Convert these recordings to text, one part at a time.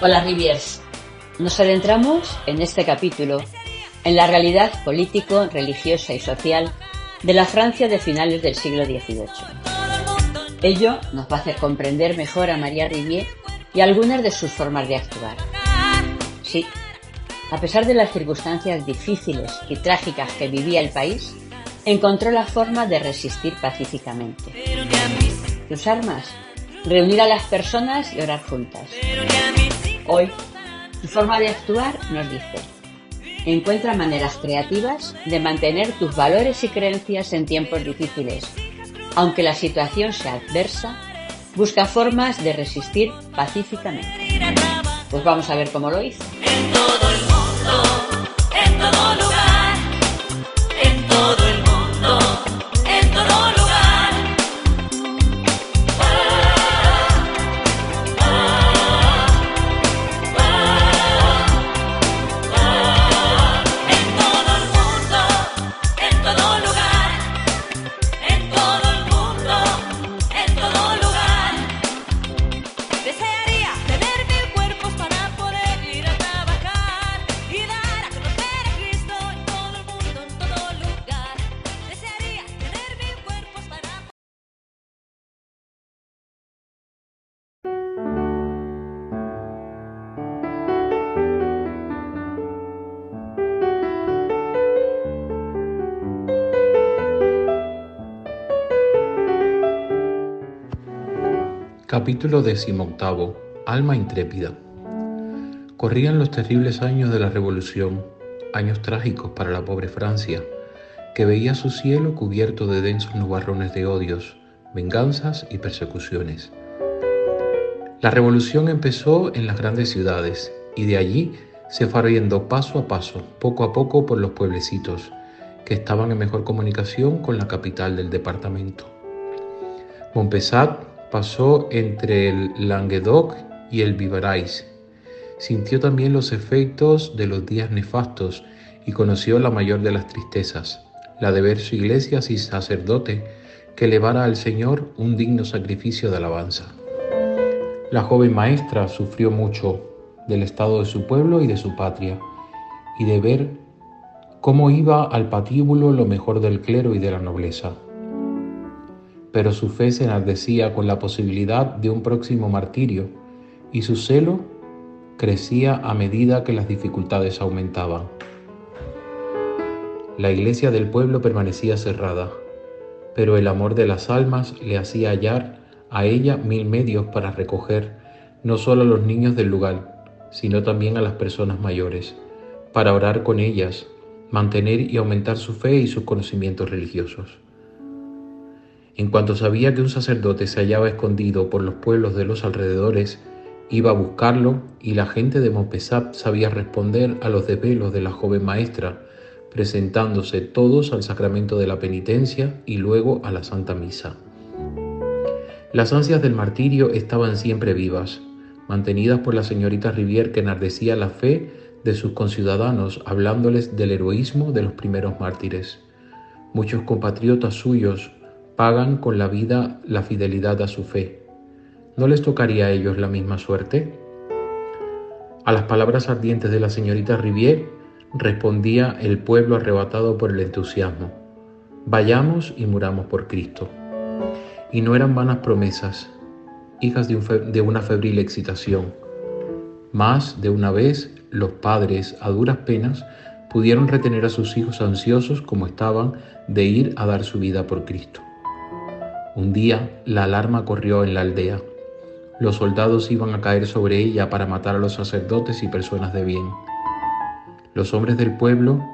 Hola Riviers. Nos adentramos en este capítulo en la realidad político, religiosa y social de la Francia de finales del siglo XVIII. Ello nos va a hacer comprender mejor a María Rivier y algunas de sus formas de actuar. Sí, a pesar de las circunstancias difíciles y trágicas que vivía el país, encontró la forma de resistir pacíficamente. Sus armas, reunir a las personas y orar juntas. Hoy, su forma de actuar nos dice, encuentra maneras creativas de mantener tus valores y creencias en tiempos difíciles. Aunque la situación sea adversa, busca formas de resistir pacíficamente. Pues vamos a ver cómo lo hizo. Capítulo XVIII. Alma intrépida. Corrían los terribles años de la Revolución, años trágicos para la pobre Francia, que veía su cielo cubierto de densos nubarrones de odios, venganzas y persecuciones. La revolución empezó en las grandes ciudades y de allí se fue abriendo paso a paso, poco a poco por los pueblecitos, que estaban en mejor comunicación con la capital del departamento. Montpessat pasó entre el Languedoc y el Vivarais. Sintió también los efectos de los días nefastos y conoció la mayor de las tristezas, la de ver su iglesia sin sacerdote que elevara al Señor un digno sacrificio de alabanza. La joven maestra sufrió mucho del estado de su pueblo y de su patria, y de ver cómo iba al patíbulo lo mejor del clero y de la nobleza pero su fe se enardecía con la posibilidad de un próximo martirio y su celo crecía a medida que las dificultades aumentaban. La iglesia del pueblo permanecía cerrada, pero el amor de las almas le hacía hallar a ella mil medios para recoger no solo a los niños del lugar, sino también a las personas mayores, para orar con ellas, mantener y aumentar su fe y sus conocimientos religiosos. En cuanto sabía que un sacerdote se hallaba escondido por los pueblos de los alrededores, iba a buscarlo y la gente de Montpessat sabía responder a los desvelos de la joven maestra, presentándose todos al sacramento de la penitencia y luego a la Santa Misa. Las ansias del martirio estaban siempre vivas, mantenidas por la señorita Rivière que enardecía la fe de sus conciudadanos hablándoles del heroísmo de los primeros mártires. Muchos compatriotas suyos pagan con la vida la fidelidad a su fe. ¿No les tocaría a ellos la misma suerte? A las palabras ardientes de la señorita Rivière respondía el pueblo arrebatado por el entusiasmo. Vayamos y muramos por Cristo. Y no eran vanas promesas, hijas de, de una febril excitación. Más de una vez los padres, a duras penas, pudieron retener a sus hijos ansiosos como estaban de ir a dar su vida por Cristo. Un día la alarma corrió en la aldea. Los soldados iban a caer sobre ella para matar a los sacerdotes y personas de bien. Los hombres del pueblo,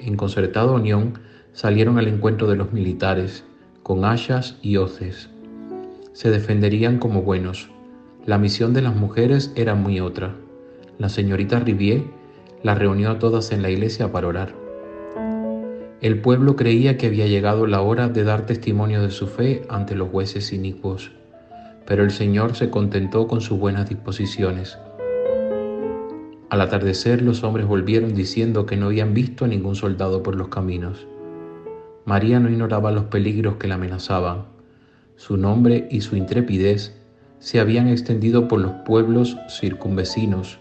en concertada unión, salieron al encuentro de los militares, con hachas y hoces. Se defenderían como buenos. La misión de las mujeres era muy otra. La señorita Rivier las reunió a todas en la iglesia para orar. El pueblo creía que había llegado la hora de dar testimonio de su fe ante los jueces inicuos, pero el Señor se contentó con sus buenas disposiciones. Al atardecer los hombres volvieron diciendo que no habían visto a ningún soldado por los caminos. María no ignoraba los peligros que la amenazaban. Su nombre y su intrepidez se habían extendido por los pueblos circunvecinos,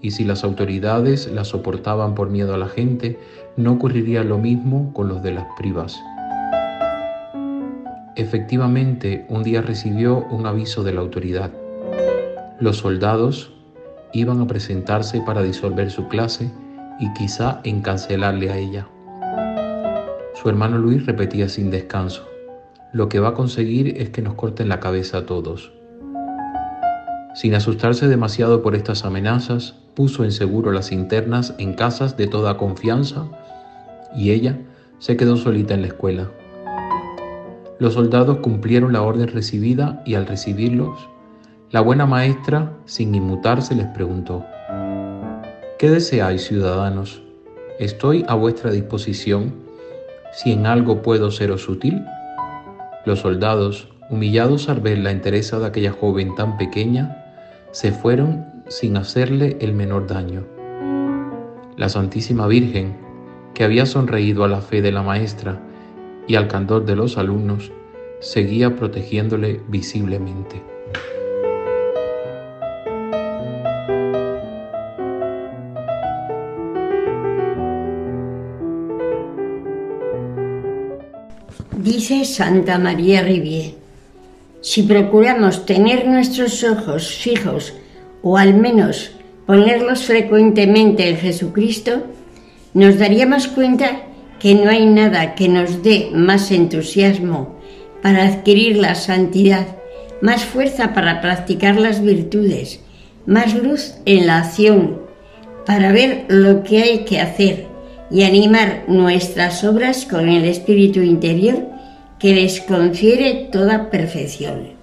y si las autoridades las soportaban por miedo a la gente, no ocurriría lo mismo con los de las privas. Efectivamente, un día recibió un aviso de la autoridad. Los soldados iban a presentarse para disolver su clase y quizá encancelarle a ella. Su hermano Luis repetía sin descanso, lo que va a conseguir es que nos corten la cabeza a todos. Sin asustarse demasiado por estas amenazas, puso en seguro las internas en casas de toda confianza y ella se quedó solita en la escuela. Los soldados cumplieron la orden recibida y al recibirlos, la buena maestra, sin inmutarse, les preguntó, ¿Qué deseáis, ciudadanos? Estoy a vuestra disposición si en algo puedo seros útil. Los soldados, humillados al ver la entereza de aquella joven tan pequeña, se fueron sin hacerle el menor daño. La Santísima Virgen, que había sonreído a la fe de la maestra y al candor de los alumnos, seguía protegiéndole visiblemente. Dice Santa María Rivier, si procuramos tener nuestros ojos fijos o al menos ponerlos frecuentemente en Jesucristo, nos daríamos cuenta que no hay nada que nos dé más entusiasmo para adquirir la santidad, más fuerza para practicar las virtudes, más luz en la acción, para ver lo que hay que hacer y animar nuestras obras con el espíritu interior que les confiere toda perfección.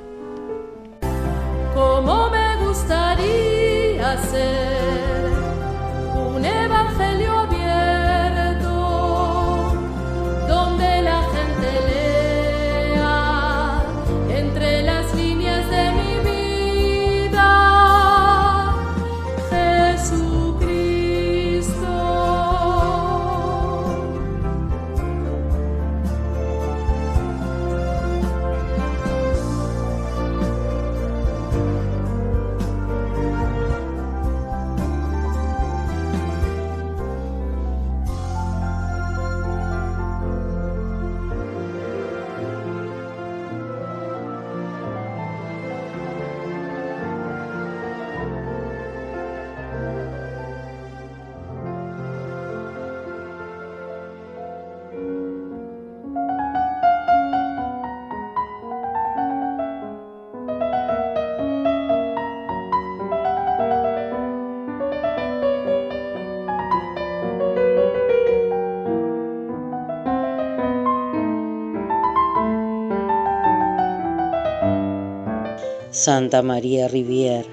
Santa María Rivière,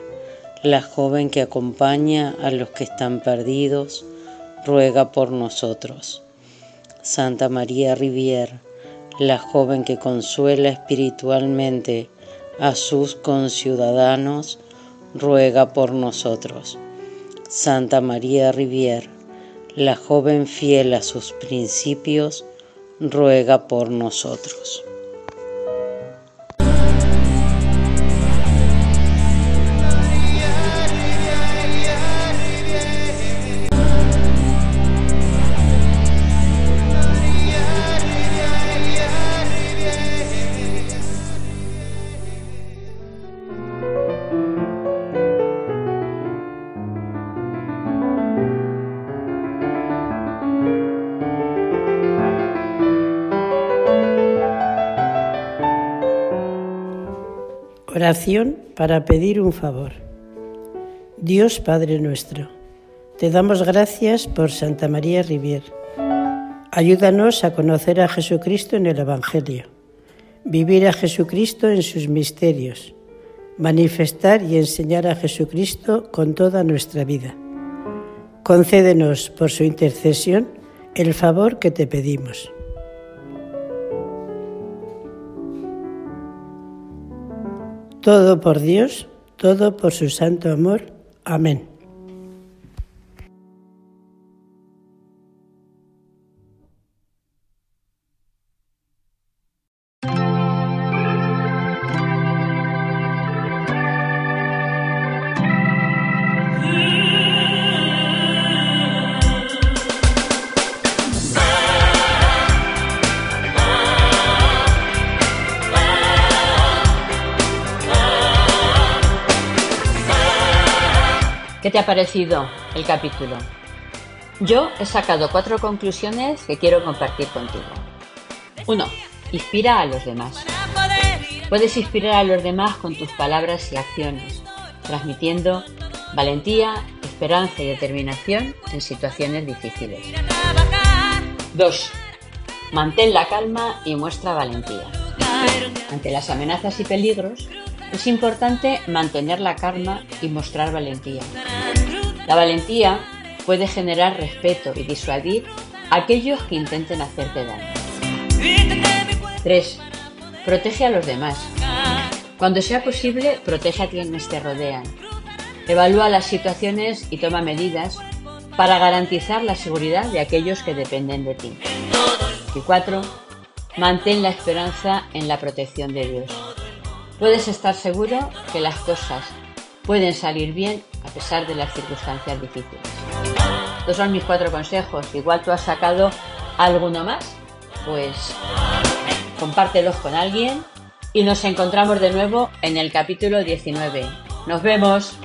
la joven que acompaña a los que están perdidos, ruega por nosotros. Santa María Rivière, la joven que consuela espiritualmente a sus conciudadanos, ruega por nosotros. Santa María Rivière, la joven fiel a sus principios, ruega por nosotros. Oración para pedir un favor. Dios Padre nuestro, te damos gracias por Santa María Rivier. Ayúdanos a conocer a Jesucristo en el Evangelio, vivir a Jesucristo en sus misterios, manifestar y enseñar a Jesucristo con toda nuestra vida. Concédenos por su intercesión el favor que te pedimos. Todo por Dios, todo por su santo amor. Amén. ¿Qué te ha parecido el capítulo? Yo he sacado cuatro conclusiones que quiero compartir contigo. 1. Inspira a los demás. Puedes inspirar a los demás con tus palabras y acciones, transmitiendo valentía, esperanza y determinación en situaciones difíciles. 2. Mantén la calma y muestra valentía. Ante las amenazas y peligros, es importante mantener la calma y mostrar valentía. La valentía puede generar respeto y disuadir a aquellos que intenten hacerte daño. 3. Protege a los demás. Cuando sea posible, protege a quienes te rodean. Evalúa las situaciones y toma medidas para garantizar la seguridad de aquellos que dependen de ti. Y 4. Mantén la esperanza en la protección de Dios. Puedes estar seguro que las cosas pueden salir bien a pesar de las circunstancias difíciles. Estos son mis cuatro consejos. Igual tú has sacado alguno más, pues compártelos con alguien y nos encontramos de nuevo en el capítulo 19. Nos vemos.